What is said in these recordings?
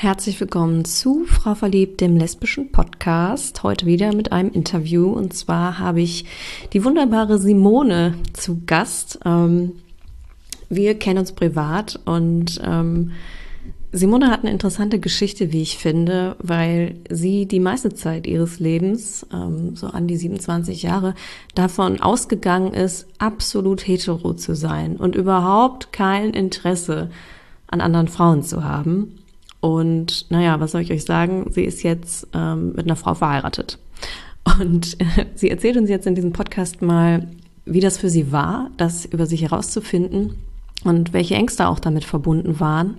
Herzlich willkommen zu Frau Verliebt, dem lesbischen Podcast. Heute wieder mit einem Interview. Und zwar habe ich die wunderbare Simone zu Gast. Ähm, wir kennen uns privat und ähm, Simone hat eine interessante Geschichte, wie ich finde, weil sie die meiste Zeit ihres Lebens, ähm, so an die 27 Jahre, davon ausgegangen ist, absolut hetero zu sein und überhaupt kein Interesse an anderen Frauen zu haben. Und naja, was soll ich euch sagen? Sie ist jetzt ähm, mit einer Frau verheiratet. Und sie erzählt uns jetzt in diesem Podcast mal, wie das für sie war, das über sich herauszufinden und welche Ängste auch damit verbunden waren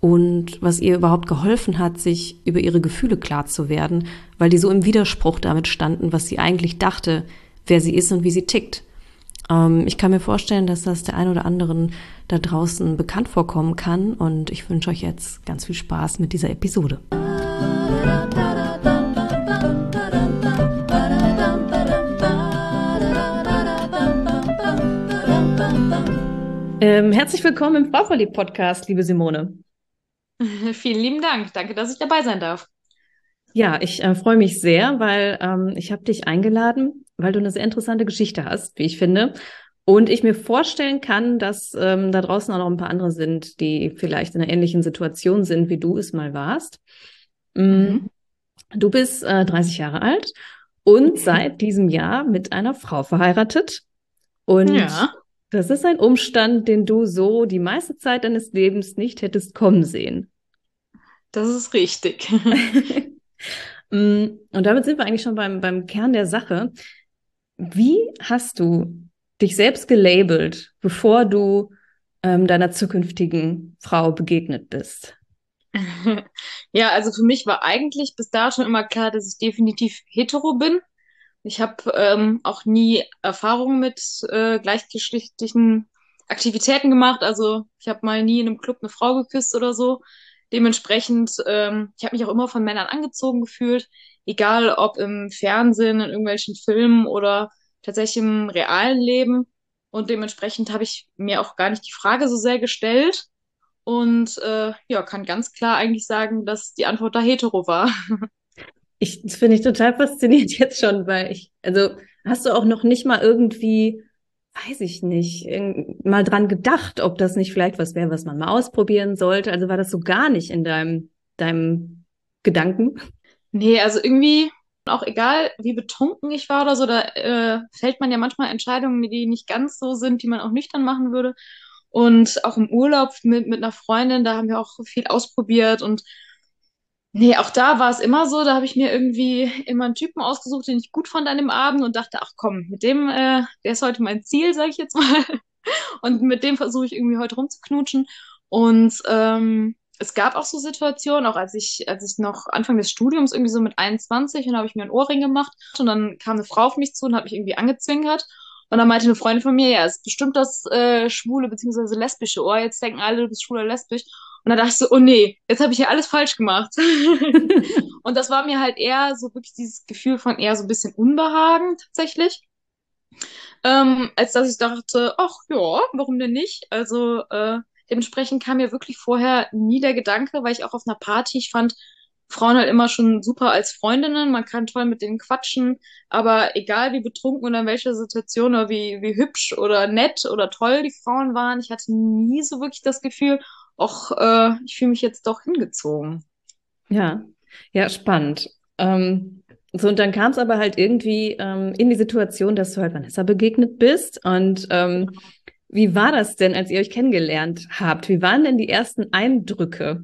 und was ihr überhaupt geholfen hat, sich über ihre Gefühle klar zu werden, weil die so im Widerspruch damit standen, was sie eigentlich dachte, wer sie ist und wie sie tickt. Ähm, ich kann mir vorstellen, dass das der ein oder anderen da draußen bekannt vorkommen kann und ich wünsche euch jetzt ganz viel Spaß mit dieser Episode. Ähm, herzlich willkommen im Frauverliebt-Podcast, liebe Simone. Vielen lieben Dank. Danke, dass ich dabei sein darf. Ja, ich äh, freue mich sehr, weil ähm, ich habe dich eingeladen, weil du eine sehr interessante Geschichte hast, wie ich finde. Und ich mir vorstellen kann, dass ähm, da draußen auch noch ein paar andere sind, die vielleicht in einer ähnlichen Situation sind, wie du es mal warst. Mm, mhm. Du bist äh, 30 Jahre alt und seit diesem Jahr mit einer Frau verheiratet. Und ja. das ist ein Umstand, den du so die meiste Zeit deines Lebens nicht hättest kommen sehen. Das ist richtig. Mm, und damit sind wir eigentlich schon beim, beim Kern der Sache. Wie hast du dich selbst gelabelt, bevor du ähm, deiner zukünftigen Frau begegnet bist? Ja, also für mich war eigentlich bis da schon immer klar, dass ich definitiv hetero bin. Ich habe ähm, auch nie Erfahrungen mit äh, gleichgeschlechtlichen Aktivitäten gemacht. Also ich habe mal nie in einem Club eine Frau geküsst oder so. Dementsprechend, ähm, ich habe mich auch immer von Männern angezogen gefühlt, egal ob im Fernsehen, in irgendwelchen Filmen oder tatsächlich im realen Leben. Und dementsprechend habe ich mir auch gar nicht die Frage so sehr gestellt. Und äh, ja, kann ganz klar eigentlich sagen, dass die Antwort da hetero war. Ich, das finde ich total faszinierend jetzt schon, weil ich, also hast du auch noch nicht mal irgendwie, weiß ich nicht, mal dran gedacht, ob das nicht vielleicht was wäre, was man mal ausprobieren sollte? Also war das so gar nicht in deinem, deinem Gedanken? Nee, also irgendwie, auch egal, wie betrunken ich war oder so, da äh, fällt man ja manchmal Entscheidungen, die nicht ganz so sind, die man auch nüchtern machen würde. Und auch im Urlaub mit, mit einer Freundin, da haben wir auch viel ausprobiert und nee, auch da war es immer so, da habe ich mir irgendwie immer einen Typen ausgesucht, den ich gut fand an dem Abend und dachte, ach komm, mit dem, äh, der ist heute mein Ziel, sage ich jetzt mal. Und mit dem versuche ich irgendwie heute rumzuknutschen. Und ähm, es gab auch so Situationen, auch als ich, als ich noch Anfang des Studiums irgendwie so mit 21 und habe ich mir einen Ohrring gemacht und dann kam eine Frau auf mich zu und hat mich irgendwie angezwinkert. Und dann meinte eine Freundin von mir, ja, es ist bestimmt das äh, schwule bzw. lesbische Ohr. Jetzt denken alle, du bist schwul oder lesbisch. Und dann dachte ich so, oh nee, jetzt habe ich ja alles falsch gemacht. und das war mir halt eher so wirklich dieses Gefühl von eher so ein bisschen Unbehagen tatsächlich. Ähm, als dass ich dachte, ach ja, warum denn nicht? Also äh, Dementsprechend kam mir wirklich vorher nie der Gedanke, weil ich auch auf einer Party, ich fand Frauen halt immer schon super als Freundinnen, man kann toll mit denen quatschen, aber egal wie betrunken oder in welcher Situation oder wie, wie hübsch oder nett oder toll die Frauen waren, ich hatte nie so wirklich das Gefühl, ach, äh, ich fühle mich jetzt doch hingezogen. Ja, ja, spannend. Ähm, so, und dann kam es aber halt irgendwie ähm, in die Situation, dass du halt Vanessa begegnet bist und ähm, wie war das denn, als ihr euch kennengelernt habt? Wie waren denn die ersten Eindrücke?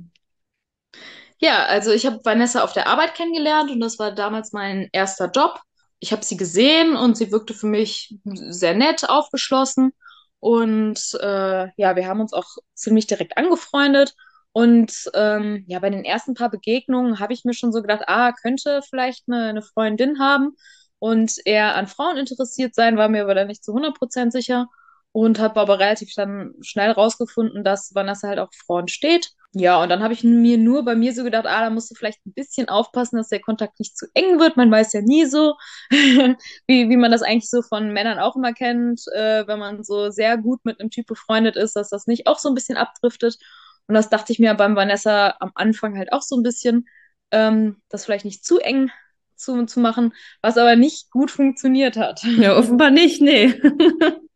Ja, also ich habe Vanessa auf der Arbeit kennengelernt und das war damals mein erster Job. Ich habe sie gesehen und sie wirkte für mich sehr nett, aufgeschlossen. Und äh, ja, wir haben uns auch ziemlich direkt angefreundet. Und ähm, ja, bei den ersten paar Begegnungen habe ich mir schon so gedacht, ah, könnte vielleicht eine, eine Freundin haben und eher an Frauen interessiert sein, war mir aber dann nicht zu 100% sicher und habe aber relativ dann schnell rausgefunden, dass Vanessa halt auch Frauen steht. Ja, und dann habe ich mir nur bei mir so gedacht, ah, da musst du vielleicht ein bisschen aufpassen, dass der Kontakt nicht zu eng wird. Man weiß ja nie so, wie, wie man das eigentlich so von Männern auch immer kennt, äh, wenn man so sehr gut mit einem Typ befreundet ist, dass das nicht auch so ein bisschen abdriftet. Und das dachte ich mir beim Vanessa am Anfang halt auch so ein bisschen, ähm, das vielleicht nicht zu eng zu, zu machen, was aber nicht gut funktioniert hat. Ja, offenbar nicht, nee.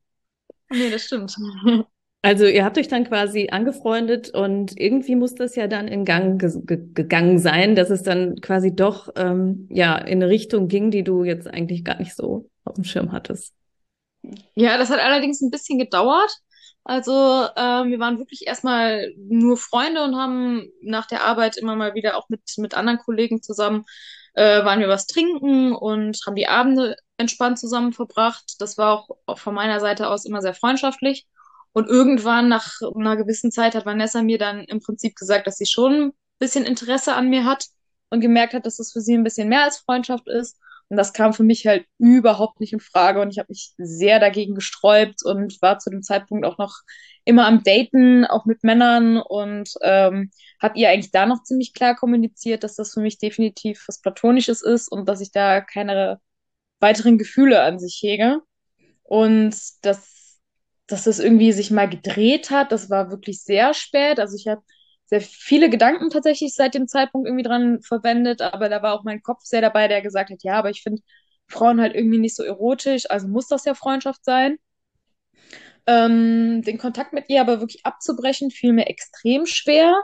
nee, das stimmt. Also ihr habt euch dann quasi angefreundet und irgendwie muss das ja dann in Gang ge gegangen sein, dass es dann quasi doch ähm, ja in eine Richtung ging, die du jetzt eigentlich gar nicht so auf dem Schirm hattest. Ja, das hat allerdings ein bisschen gedauert. Also ähm, wir waren wirklich erstmal nur Freunde und haben nach der Arbeit immer mal wieder auch mit, mit anderen Kollegen zusammen äh, waren wir was trinken und haben die Abende entspannt zusammen verbracht. Das war auch, auch von meiner Seite aus immer sehr freundschaftlich. Und irgendwann nach einer gewissen Zeit hat Vanessa mir dann im Prinzip gesagt, dass sie schon ein bisschen Interesse an mir hat und gemerkt hat, dass das für sie ein bisschen mehr als Freundschaft ist. Und das kam für mich halt überhaupt nicht in Frage und ich habe mich sehr dagegen gesträubt und war zu dem Zeitpunkt auch noch immer am Daten, auch mit Männern und ähm, habe ihr eigentlich da noch ziemlich klar kommuniziert, dass das für mich definitiv was Platonisches ist und dass ich da keine weiteren Gefühle an sich hege. Und dass, dass das irgendwie sich mal gedreht hat, das war wirklich sehr spät. Also ich habe sehr viele Gedanken tatsächlich seit dem Zeitpunkt irgendwie dran verwendet, aber da war auch mein Kopf sehr dabei, der gesagt hat, ja, aber ich finde Frauen halt irgendwie nicht so erotisch, also muss das ja Freundschaft sein. Ähm, den Kontakt mit ihr aber wirklich abzubrechen, fiel mir extrem schwer.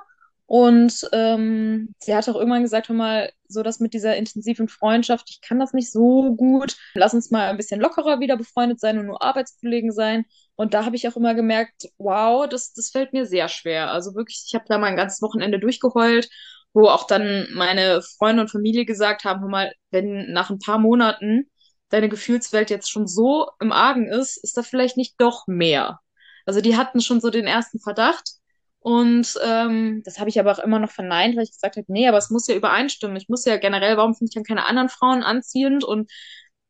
Und ähm, sie hat auch irgendwann gesagt, hör mal, so das mit dieser intensiven Freundschaft, ich kann das nicht so gut. Lass uns mal ein bisschen lockerer wieder befreundet sein und nur Arbeitskollegen sein. Und da habe ich auch immer gemerkt, wow, das, das fällt mir sehr schwer. Also wirklich, ich habe da mal ein ganzes Wochenende durchgeheult, wo auch dann meine Freunde und Familie gesagt haben, hör mal, wenn nach ein paar Monaten deine Gefühlswelt jetzt schon so im Argen ist, ist da vielleicht nicht doch mehr. Also die hatten schon so den ersten Verdacht. Und ähm, das habe ich aber auch immer noch verneint, weil ich gesagt habe, nee, aber es muss ja übereinstimmen. Ich muss ja generell, warum finde ich dann keine anderen Frauen anziehend? Und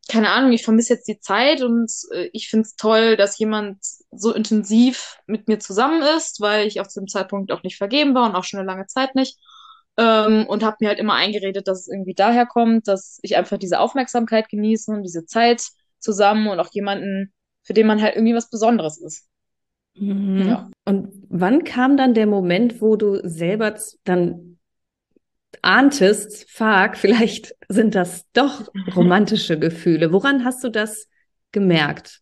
keine Ahnung, ich vermisse jetzt die Zeit und äh, ich finde es toll, dass jemand so intensiv mit mir zusammen ist, weil ich auf dem Zeitpunkt auch nicht vergeben war und auch schon eine lange Zeit nicht. Ähm, und habe mir halt immer eingeredet, dass es irgendwie daher kommt, dass ich einfach diese Aufmerksamkeit genieße und diese Zeit zusammen und auch jemanden, für den man halt irgendwie was Besonderes ist. Mhm. Ja. Und wann kam dann der Moment, wo du selber dann ahntest, fuck, vielleicht sind das doch romantische Gefühle. Woran hast du das gemerkt?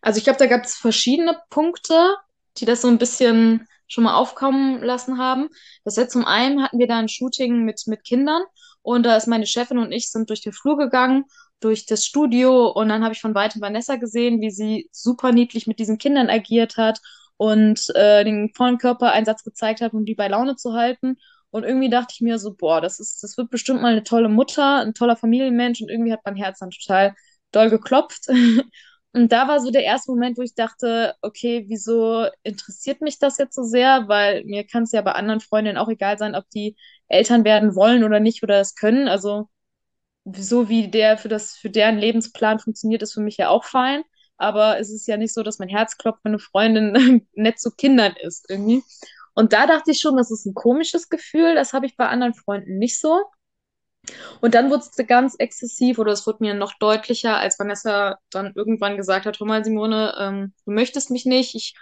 Also ich glaube, da gab es verschiedene Punkte, die das so ein bisschen schon mal aufkommen lassen haben. Das heißt, zum einen hatten wir da ein Shooting mit, mit Kindern und da ist meine Chefin und ich sind durch den Flur gegangen durch das Studio und dann habe ich von weitem Vanessa gesehen, wie sie super niedlich mit diesen Kindern agiert hat und äh, den vollen Körpereinsatz gezeigt hat, um die bei Laune zu halten. Und irgendwie dachte ich mir so, boah, das ist, das wird bestimmt mal eine tolle Mutter, ein toller Familienmensch und irgendwie hat mein Herz dann total doll geklopft. und da war so der erste Moment, wo ich dachte, okay, wieso interessiert mich das jetzt so sehr? Weil mir kann es ja bei anderen Freundinnen auch egal sein, ob die Eltern werden wollen oder nicht oder es können. Also so wie der für das, für deren Lebensplan funktioniert, ist für mich ja auch fein. Aber es ist ja nicht so, dass mein Herz klopft, wenn eine Freundin nett zu Kindern ist, irgendwie. Und da dachte ich schon, das ist ein komisches Gefühl. Das habe ich bei anderen Freunden nicht so. Und dann wurde es ganz exzessiv oder es wurde mir noch deutlicher, als Vanessa dann irgendwann gesagt hat, hör mal, Simone, ähm, du möchtest mich nicht, ich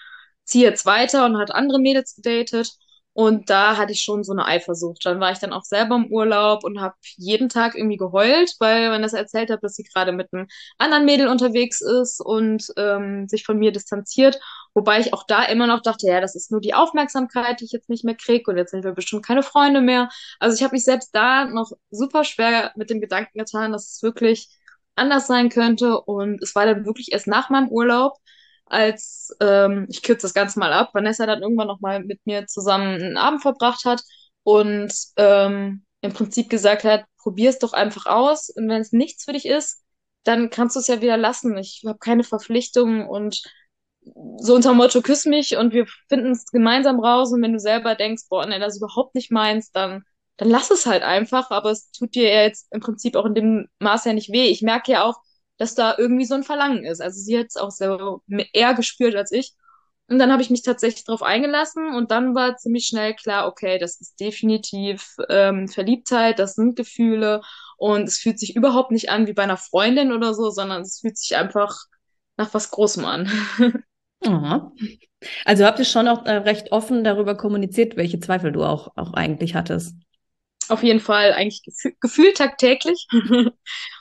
ziehe jetzt weiter und hat andere Mädels gedatet. Und da hatte ich schon so eine Eifersucht. Dann war ich dann auch selber im Urlaub und habe jeden Tag irgendwie geheult, weil man das erzählt hat, dass sie gerade mit einem anderen Mädel unterwegs ist und ähm, sich von mir distanziert. Wobei ich auch da immer noch dachte, ja, das ist nur die Aufmerksamkeit, die ich jetzt nicht mehr kriege und jetzt sind wir bestimmt keine Freunde mehr. Also ich habe mich selbst da noch super schwer mit dem Gedanken getan, dass es wirklich anders sein könnte. Und es war dann wirklich erst nach meinem Urlaub, als ähm, ich kürze das Ganze mal ab, Vanessa dann irgendwann nochmal mit mir zusammen einen Abend verbracht hat und ähm, im Prinzip gesagt hat, probier es doch einfach aus und wenn es nichts für dich ist, dann kannst du es ja wieder lassen. Ich habe keine Verpflichtungen und so unter Motto küss mich und wir finden es gemeinsam raus und wenn du selber denkst, boah, nee, das ist überhaupt nicht meins, dann dann lass es halt einfach, aber es tut dir ja jetzt im Prinzip auch in dem Maß ja nicht weh. Ich merke ja auch, dass da irgendwie so ein Verlangen ist. Also sie hat es auch so eher gespürt als ich. Und dann habe ich mich tatsächlich darauf eingelassen und dann war ziemlich schnell klar, okay, das ist definitiv ähm, Verliebtheit, das sind Gefühle und es fühlt sich überhaupt nicht an wie bei einer Freundin oder so, sondern es fühlt sich einfach nach was Großem an. Oh. Also habt ihr schon auch äh, recht offen darüber kommuniziert, welche Zweifel du auch, auch eigentlich hattest? Auf jeden Fall, eigentlich gefühl, gefühlt tagtäglich.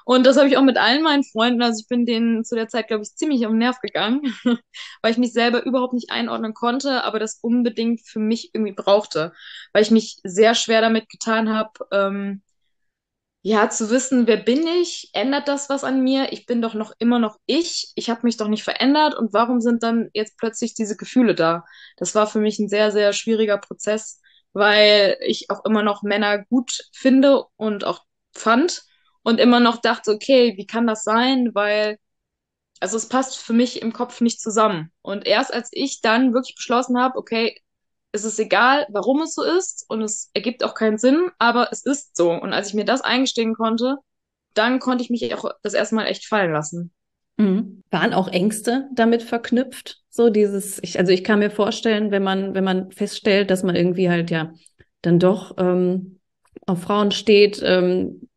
Und das habe ich auch mit allen meinen Freunden. Also ich bin denen zu der Zeit, glaube ich, ziemlich auf den Nerv gegangen, weil ich mich selber überhaupt nicht einordnen konnte, aber das unbedingt für mich irgendwie brauchte, weil ich mich sehr schwer damit getan habe, ähm, ja, zu wissen, wer bin ich? Ändert das was an mir? Ich bin doch noch immer noch ich. Ich habe mich doch nicht verändert. Und warum sind dann jetzt plötzlich diese Gefühle da? Das war für mich ein sehr, sehr schwieriger Prozess, weil ich auch immer noch Männer gut finde und auch fand und immer noch dachte, okay, wie kann das sein? Weil, also es passt für mich im Kopf nicht zusammen. Und erst als ich dann wirklich beschlossen habe, okay, es ist egal, warum es so ist und es ergibt auch keinen Sinn, aber es ist so. Und als ich mir das eingestehen konnte, dann konnte ich mich auch das erste Mal echt fallen lassen. Mhm. Waren auch Ängste damit verknüpft? So dieses, ich, also ich kann mir vorstellen, wenn man, wenn man feststellt, dass man irgendwie halt ja dann doch ähm, auf Frauen steht, ähm,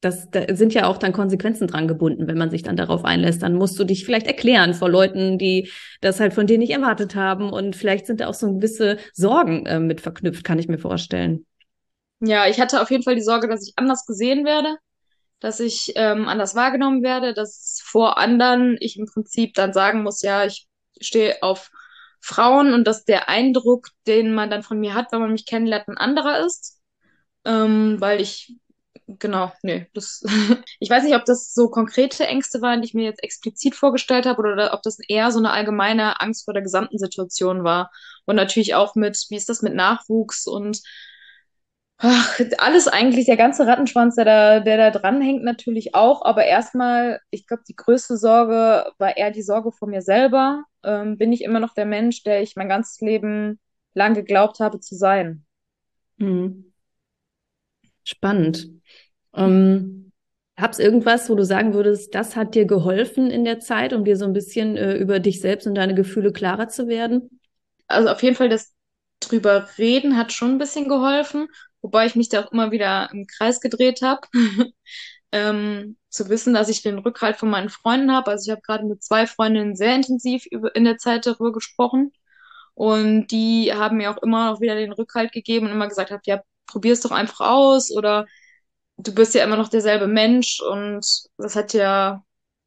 das, da sind ja auch dann Konsequenzen dran gebunden, wenn man sich dann darauf einlässt. Dann musst du dich vielleicht erklären vor Leuten, die das halt von dir nicht erwartet haben. Und vielleicht sind da auch so gewisse Sorgen äh, mit verknüpft, kann ich mir vorstellen. Ja, ich hatte auf jeden Fall die Sorge, dass ich anders gesehen werde, dass ich ähm, anders wahrgenommen werde, dass vor anderen ich im Prinzip dann sagen muss, ja, ich stehe auf Frauen und dass der Eindruck, den man dann von mir hat, wenn man mich kennenlernt, ein anderer ist. Ähm, weil ich genau, nee, das, ich weiß nicht, ob das so konkrete Ängste waren, die ich mir jetzt explizit vorgestellt habe, oder ob das eher so eine allgemeine Angst vor der gesamten Situation war. Und natürlich auch mit, wie ist das mit Nachwuchs und ach, alles eigentlich, der ganze Rattenschwanz, der da, der da dran hängt, natürlich auch. Aber erstmal, ich glaube, die größte Sorge war eher die Sorge vor mir selber. Ähm, bin ich immer noch der Mensch, der ich mein ganzes Leben lang geglaubt habe zu sein? Mhm. Spannend. Ähm, Hab's irgendwas, wo du sagen würdest, das hat dir geholfen in der Zeit, um dir so ein bisschen äh, über dich selbst und deine Gefühle klarer zu werden? Also auf jeden Fall das drüber reden hat schon ein bisschen geholfen, wobei ich mich da auch immer wieder im Kreis gedreht habe. ähm, zu wissen, dass ich den Rückhalt von meinen Freunden habe. Also ich habe gerade mit zwei Freundinnen sehr intensiv über, in der Zeit darüber gesprochen. Und die haben mir auch immer noch wieder den Rückhalt gegeben und immer gesagt, hab, ja, probier's doch einfach aus oder du bist ja immer noch derselbe Mensch und das hat ja,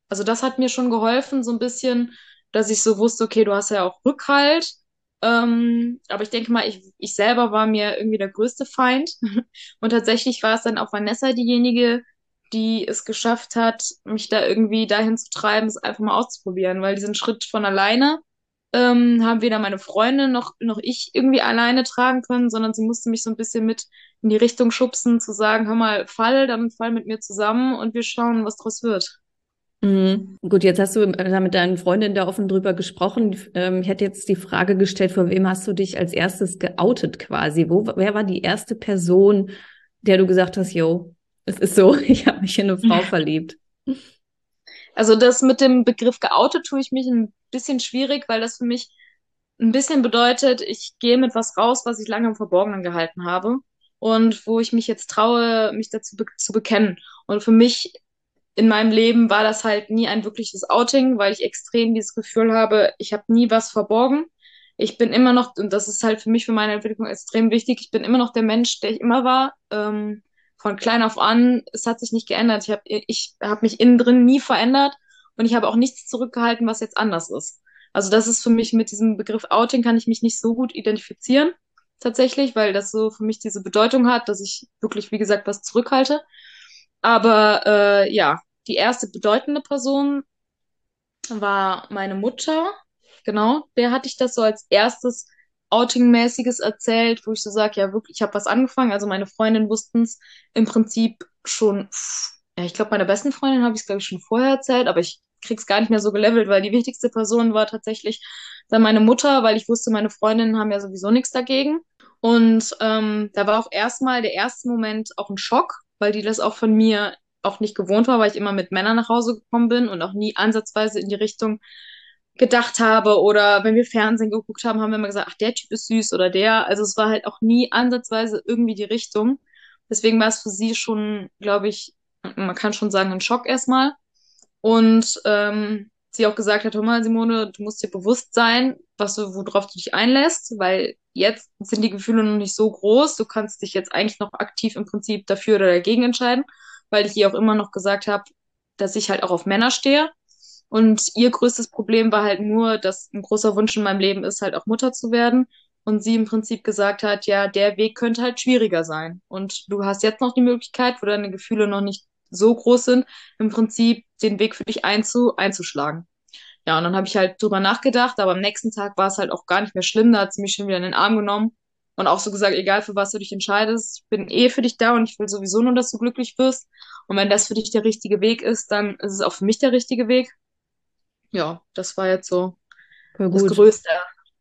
also das hat mir schon geholfen, so ein bisschen, dass ich so wusste, okay, du hast ja auch Rückhalt. Ähm, aber ich denke mal, ich, ich selber war mir irgendwie der größte Feind. Und tatsächlich war es dann auch Vanessa diejenige, die es geschafft hat, mich da irgendwie dahin zu treiben, es einfach mal auszuprobieren, weil diesen Schritt von alleine ähm, haben weder meine Freundin noch, noch ich irgendwie alleine tragen können, sondern sie musste mich so ein bisschen mit in die Richtung schubsen, zu sagen, hör mal, fall, dann fall mit mir zusammen und wir schauen, was draus wird. Mhm. Gut, jetzt hast du äh, mit deinen Freundinnen da offen drüber gesprochen. Ähm, ich hätte jetzt die Frage gestellt, von wem hast du dich als erstes geoutet quasi? Wo, wer war die erste Person, der du gesagt hast, yo, es ist so, ich habe mich in eine Frau verliebt? Also das mit dem Begriff geoutet tue ich mich ein bisschen schwierig, weil das für mich ein bisschen bedeutet, ich gehe mit was raus, was ich lange im Verborgenen gehalten habe und wo ich mich jetzt traue, mich dazu be zu bekennen. Und für mich in meinem Leben war das halt nie ein wirkliches Outing, weil ich extrem dieses Gefühl habe, ich habe nie was verborgen. Ich bin immer noch, und das ist halt für mich, für meine Entwicklung extrem wichtig, ich bin immer noch der Mensch, der ich immer war. Ähm, von klein auf an, es hat sich nicht geändert. Ich habe ich hab mich innen drin nie verändert und ich habe auch nichts zurückgehalten, was jetzt anders ist. Also das ist für mich mit diesem Begriff Outing kann ich mich nicht so gut identifizieren tatsächlich, weil das so für mich diese Bedeutung hat, dass ich wirklich, wie gesagt, was zurückhalte. Aber äh, ja, die erste bedeutende Person war meine Mutter. Genau, der hatte ich das so als erstes Outing-mäßiges erzählt, wo ich so sage, ja wirklich, ich habe was angefangen. Also meine Freundinnen wussten es im Prinzip schon, ja, ich glaube, meiner besten Freundin habe ich es, glaube ich, schon vorher erzählt, aber ich krieg's gar nicht mehr so gelevelt, weil die wichtigste Person war tatsächlich dann meine Mutter, weil ich wusste, meine Freundinnen haben ja sowieso nichts dagegen. Und ähm, da war auch erstmal der erste Moment auch ein Schock, weil die das auch von mir auch nicht gewohnt war, weil ich immer mit Männern nach Hause gekommen bin und auch nie ansatzweise in die Richtung gedacht habe oder wenn wir Fernsehen geguckt haben, haben wir immer gesagt, ach, der Typ ist süß oder der. Also es war halt auch nie ansatzweise irgendwie die Richtung. Deswegen war es für sie schon, glaube ich, man kann schon sagen, ein Schock erstmal. Und ähm, sie auch gesagt hat, hör mal, Simone, du musst dir bewusst sein, was du, worauf du dich einlässt, weil jetzt sind die Gefühle noch nicht so groß. Du kannst dich jetzt eigentlich noch aktiv im Prinzip dafür oder dagegen entscheiden, weil ich ihr auch immer noch gesagt habe, dass ich halt auch auf Männer stehe. Und ihr größtes Problem war halt nur, dass ein großer Wunsch in meinem Leben ist, halt auch Mutter zu werden. Und sie im Prinzip gesagt hat, ja, der Weg könnte halt schwieriger sein. Und du hast jetzt noch die Möglichkeit, wo deine Gefühle noch nicht so groß sind, im Prinzip den Weg für dich einzu einzuschlagen. Ja, und dann habe ich halt drüber nachgedacht, aber am nächsten Tag war es halt auch gar nicht mehr schlimm. Da hat sie mich schon wieder in den Arm genommen und auch so gesagt, egal für was du dich entscheidest, ich bin eh für dich da und ich will sowieso nur, dass du glücklich wirst. Und wenn das für dich der richtige Weg ist, dann ist es auch für mich der richtige Weg. Ja, das war jetzt so das größte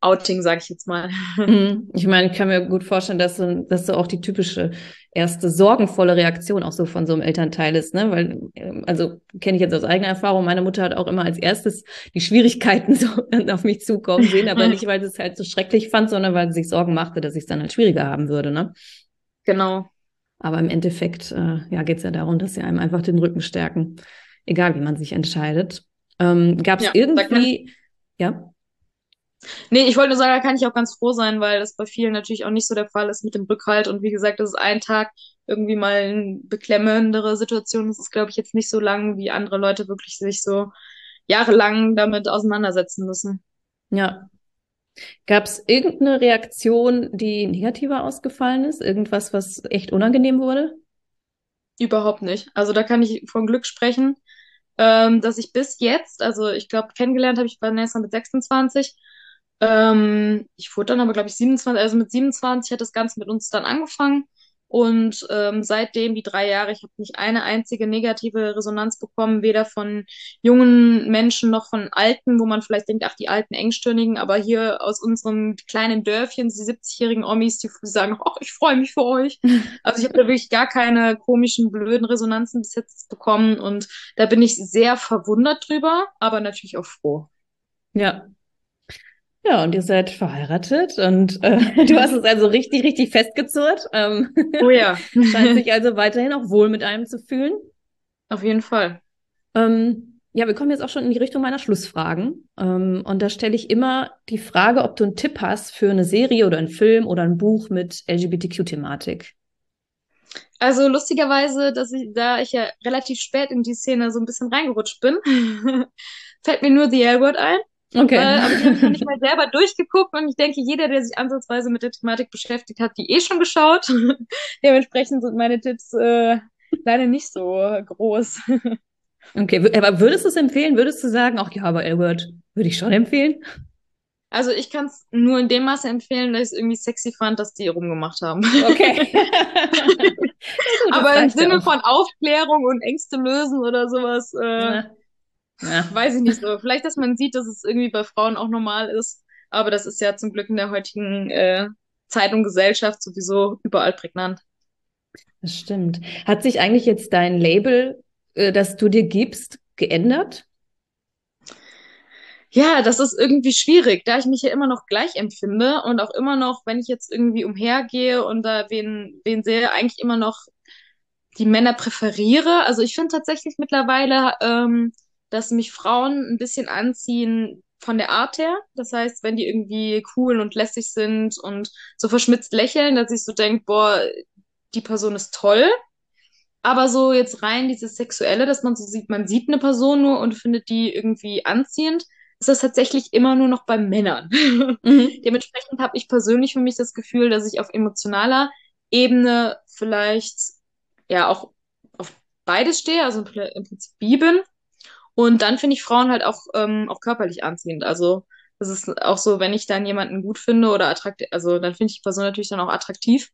Outing, sage ich jetzt mal. Mhm. Ich meine, ich kann mir gut vorstellen, dass so, dass so auch die typische erste sorgenvolle Reaktion auch so von so einem Elternteil ist, ne? Weil, ähm, also kenne ich jetzt aus eigener Erfahrung, meine Mutter hat auch immer als erstes die Schwierigkeiten so auf mich zukommen sehen, aber nicht, weil sie es halt so schrecklich fand, sondern weil sie sich Sorgen machte, dass ich es dann halt schwieriger haben würde, ne? Genau. Aber im Endeffekt, äh, ja, geht es ja darum, dass sie einem einfach den Rücken stärken, egal wie man sich entscheidet. Ähm, Gab es ja, irgendwie, ja? Nee, ich wollte nur sagen, da kann ich auch ganz froh sein, weil das bei vielen natürlich auch nicht so der Fall ist mit dem Rückhalt. Und wie gesagt, das ist ein Tag irgendwie mal eine beklemmendere Situation. Das ist, glaube ich, jetzt nicht so lang, wie andere Leute wirklich sich so jahrelang damit auseinandersetzen müssen. Ja. Gab es irgendeine Reaktion, die negativer ausgefallen ist? Irgendwas, was echt unangenehm wurde? Überhaupt nicht. Also da kann ich von Glück sprechen, ähm, dass ich bis jetzt, also ich glaube, kennengelernt habe ich Vanessa mit 26 ähm, ich wurde dann aber, glaube ich, 27, also mit 27 hat das Ganze mit uns dann angefangen. Und ähm, seitdem die drei Jahre, ich habe nicht eine einzige negative Resonanz bekommen, weder von jungen Menschen noch von Alten, wo man vielleicht denkt, ach, die alten Engstirnigen, aber hier aus unserem kleinen Dörfchen, die 70-jährigen Omis, die sagen, ach, ich freue mich für euch. Also ich habe da wirklich gar keine komischen, blöden Resonanzen bis jetzt bekommen und da bin ich sehr verwundert drüber, aber natürlich auch froh. Ja, ja, und ihr seid verheiratet und äh, du hast es also richtig, richtig festgezurrt. Ähm, oh ja. scheint sich also weiterhin auch wohl mit einem zu fühlen. Auf jeden Fall. Ähm, ja, wir kommen jetzt auch schon in die Richtung meiner Schlussfragen. Ähm, und da stelle ich immer die Frage, ob du einen Tipp hast für eine Serie oder einen Film oder ein Buch mit LGBTQ-Thematik. Also lustigerweise, dass ich, da ich ja relativ spät in die Szene so ein bisschen reingerutscht bin, fällt mir nur The L-Word ein. Okay. Äh, aber ich habe noch nicht mal selber durchgeguckt und ich denke, jeder, der sich ansatzweise mit der Thematik beschäftigt hat, die eh schon geschaut. Dementsprechend sind meine Tipps äh, leider nicht so groß. okay, aber würdest du es empfehlen? Würdest du sagen, ach ja, aber Elwood würde ich schon empfehlen? Also ich kann es nur in dem Maße empfehlen, dass ich es irgendwie sexy fand, dass die rumgemacht haben. Okay. aber im Sinne von Aufklärung und Ängste lösen oder sowas. Äh, ja ja. Weiß ich nicht so. Vielleicht, dass man sieht, dass es irgendwie bei Frauen auch normal ist. Aber das ist ja zum Glück in der heutigen äh, Zeit und Gesellschaft sowieso überall prägnant. Das stimmt. Hat sich eigentlich jetzt dein Label, äh, das du dir gibst, geändert? Ja, das ist irgendwie schwierig, da ich mich ja immer noch gleich empfinde und auch immer noch, wenn ich jetzt irgendwie umhergehe und da wen, wen sehe, eigentlich immer noch die Männer präferiere. Also ich finde tatsächlich mittlerweile ähm, dass mich Frauen ein bisschen anziehen von der Art her. Das heißt, wenn die irgendwie cool und lässig sind und so verschmitzt lächeln, dass ich so denke, boah, die Person ist toll. Aber so jetzt rein dieses Sexuelle, dass man so sieht, man sieht eine Person nur und findet die irgendwie anziehend, ist das tatsächlich immer nur noch bei Männern. Mhm. Dementsprechend habe ich persönlich für mich das Gefühl, dass ich auf emotionaler Ebene vielleicht ja auch auf beides stehe, also im Prinzip bi bin und dann finde ich Frauen halt auch, ähm, auch körperlich anziehend. Also das ist auch so, wenn ich dann jemanden gut finde oder attraktiv, also dann finde ich die Person natürlich dann auch attraktiv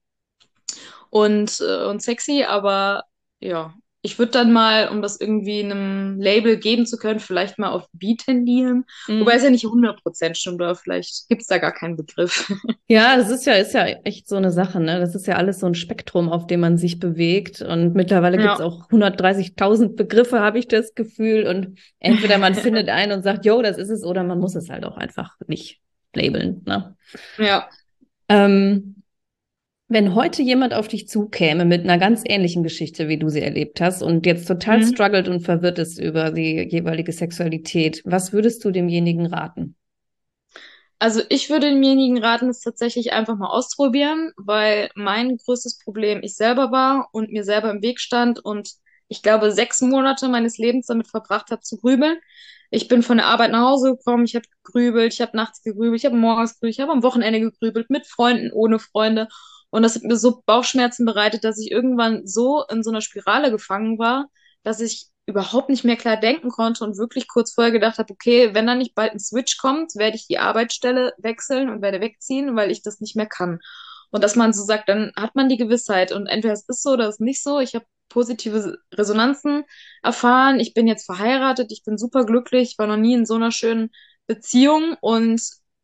und, äh, und sexy, aber ja, ich würde dann mal, um das irgendwie einem Label geben zu können, vielleicht mal auf B tendieren. Mhm. Wobei es ja nicht 100% stimmt, oder vielleicht gibt es da gar keinen Begriff. Ja, das ist ja, ist ja echt so eine Sache, ne? Das ist ja alles so ein Spektrum, auf dem man sich bewegt. Und mittlerweile ja. gibt es auch 130.000 Begriffe, habe ich das Gefühl. Und entweder man findet einen und sagt, jo, das ist es, oder man muss es halt auch einfach nicht labeln. Ne? Ja. Ähm, Wenn heute jemand auf dich zukäme mit einer ganz ähnlichen Geschichte, wie du sie erlebt hast und jetzt total mhm. struggelt und verwirrt ist über die jeweilige Sexualität, was würdest du demjenigen raten? Also ich würde demjenigen raten, es tatsächlich einfach mal auszuprobieren, weil mein größtes Problem ich selber war und mir selber im Weg stand und ich glaube sechs Monate meines Lebens damit verbracht habe zu grübeln. Ich bin von der Arbeit nach Hause gekommen, ich habe gegrübelt, ich habe nachts gegrübelt, ich habe morgens gegrübelt, ich habe am Wochenende gegrübelt, mit Freunden, ohne Freunde. Und das hat mir so Bauchschmerzen bereitet, dass ich irgendwann so in so einer Spirale gefangen war, dass ich überhaupt nicht mehr klar denken konnte und wirklich kurz vorher gedacht habe, okay, wenn da nicht bald ein Switch kommt, werde ich die Arbeitsstelle wechseln und werde wegziehen, weil ich das nicht mehr kann. Und dass man so sagt, dann hat man die Gewissheit und entweder es ist so oder es ist nicht so. Ich habe positive Resonanzen erfahren. Ich bin jetzt verheiratet, ich bin super glücklich, war noch nie in so einer schönen Beziehung und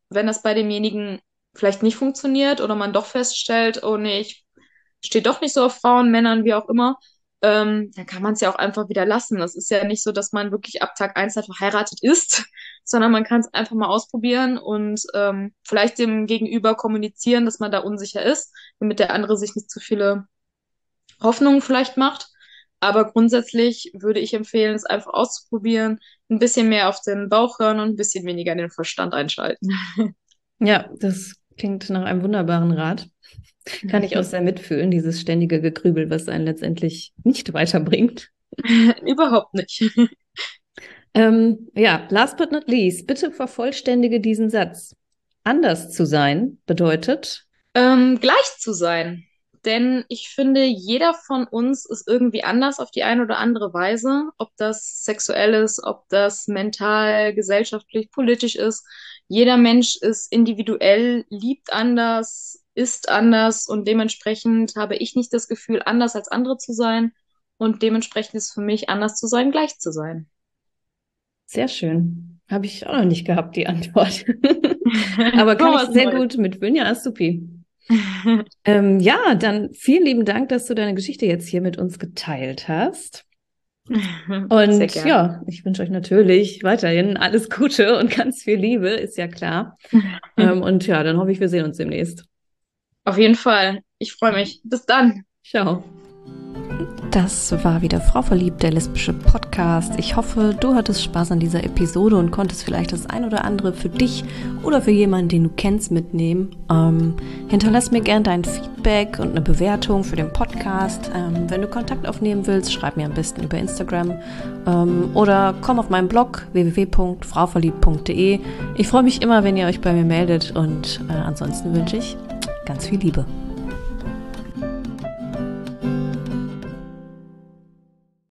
wenn das bei demjenigen vielleicht nicht funktioniert oder man doch feststellt, oh nee, ich stehe doch nicht so auf Frauen, Männern, wie auch immer, ähm, dann kann man es ja auch einfach wieder lassen. Das ist ja nicht so, dass man wirklich ab Tag eins halt verheiratet ist, sondern man kann es einfach mal ausprobieren und ähm, vielleicht dem Gegenüber kommunizieren, dass man da unsicher ist, damit der andere sich nicht zu viele Hoffnungen vielleicht macht. Aber grundsätzlich würde ich empfehlen, es einfach auszuprobieren, ein bisschen mehr auf den Bauch hören und ein bisschen weniger den Verstand einschalten. Ja, das Klingt nach einem wunderbaren Rat. Kann ich auch sehr mitfühlen, dieses ständige Gegrübel, was einen letztendlich nicht weiterbringt. Überhaupt nicht. ähm, ja, last but not least, bitte vervollständige diesen Satz. Anders zu sein bedeutet? Ähm, gleich zu sein. Denn ich finde, jeder von uns ist irgendwie anders auf die eine oder andere Weise. Ob das sexuell ist, ob das mental, gesellschaftlich, politisch ist jeder Mensch ist individuell, liebt anders, ist anders und dementsprechend habe ich nicht das Gefühl, anders als andere zu sein und dementsprechend ist für mich anders zu sein, gleich zu sein. Sehr schön. Habe ich auch noch nicht gehabt, die Antwort. Aber kann ich sehr gut mitfühlen. Ja, supi. ähm, ja, dann vielen lieben Dank, dass du deine Geschichte jetzt hier mit uns geteilt hast. Und ja, ich wünsche euch natürlich weiterhin alles Gute und ganz viel Liebe, ist ja klar. ähm, und ja, dann hoffe ich, wir sehen uns demnächst. Auf jeden Fall. Ich freue mich. Bis dann. Ciao. Das war wieder Frau Verliebt, der lesbische Podcast. Ich hoffe, du hattest Spaß an dieser Episode und konntest vielleicht das ein oder andere für dich oder für jemanden, den du kennst, mitnehmen. Ähm, hinterlass mir gerne dein Feedback und eine Bewertung für den Podcast. Ähm, wenn du Kontakt aufnehmen willst, schreib mir am besten über Instagram ähm, oder komm auf meinen Blog www.frauverliebt.de. Ich freue mich immer, wenn ihr euch bei mir meldet und äh, ansonsten wünsche ich ganz viel Liebe.